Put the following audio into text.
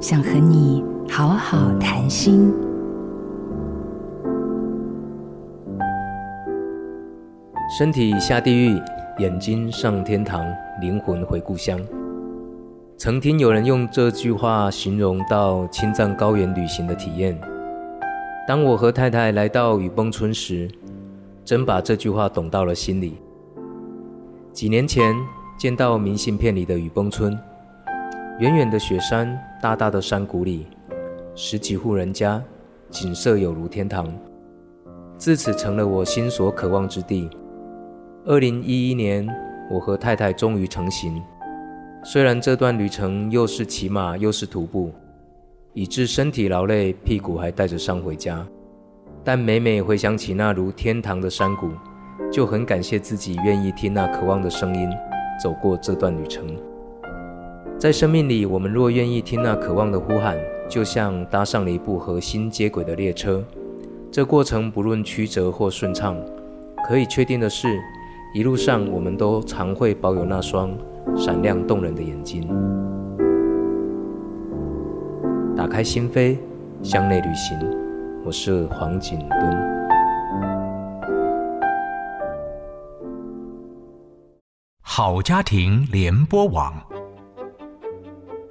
想和你好好谈心。身体下地狱，眼睛上天堂，灵魂回故乡。曾听有人用这句话形容到青藏高原旅行的体验。当我和太太来到雨崩村时，真把这句话懂到了心里。几年前见到明信片里的雨崩村，远远的雪山，大大的山谷里，十几户人家，景色有如天堂，自此成了我心所渴望之地。二零一一年，我和太太终于成行。虽然这段旅程又是骑马又是徒步，以致身体劳累，屁股还带着伤回家，但每每回想起那如天堂的山谷，就很感谢自己愿意听那渴望的声音，走过这段旅程。在生命里，我们若愿意听那渴望的呼喊，就像搭上了一部和心接轨的列车。这过程不论曲折或顺畅，可以确定的是。一路上，我们都常会保有那双闪亮动人的眼睛。打开心扉，向内旅行。我是黄景敦。好家庭联播网，